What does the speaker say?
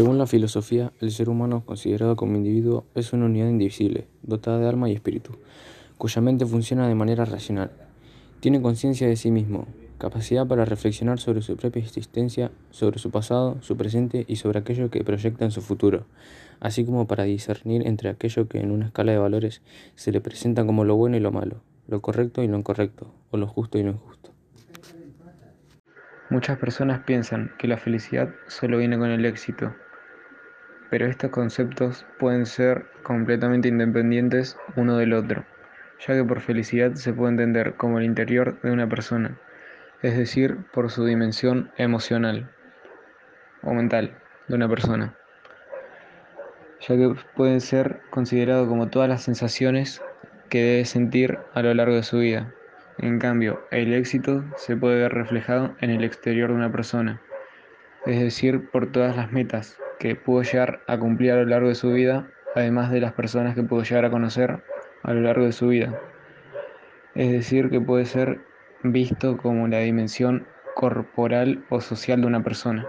Según la filosofía, el ser humano, considerado como individuo, es una unidad indivisible, dotada de alma y espíritu, cuya mente funciona de manera racional. Tiene conciencia de sí mismo, capacidad para reflexionar sobre su propia existencia, sobre su pasado, su presente y sobre aquello que proyecta en su futuro, así como para discernir entre aquello que en una escala de valores se le presenta como lo bueno y lo malo, lo correcto y lo incorrecto, o lo justo y lo injusto. Muchas personas piensan que la felicidad solo viene con el éxito, pero estos conceptos pueden ser completamente independientes uno del otro, ya que por felicidad se puede entender como el interior de una persona, es decir, por su dimensión emocional o mental de una persona, ya que puede ser considerado como todas las sensaciones que debe sentir a lo largo de su vida. En cambio, el éxito se puede ver reflejado en el exterior de una persona, es decir, por todas las metas que pudo llegar a cumplir a lo largo de su vida, además de las personas que pudo llegar a conocer a lo largo de su vida. Es decir, que puede ser visto como la dimensión corporal o social de una persona.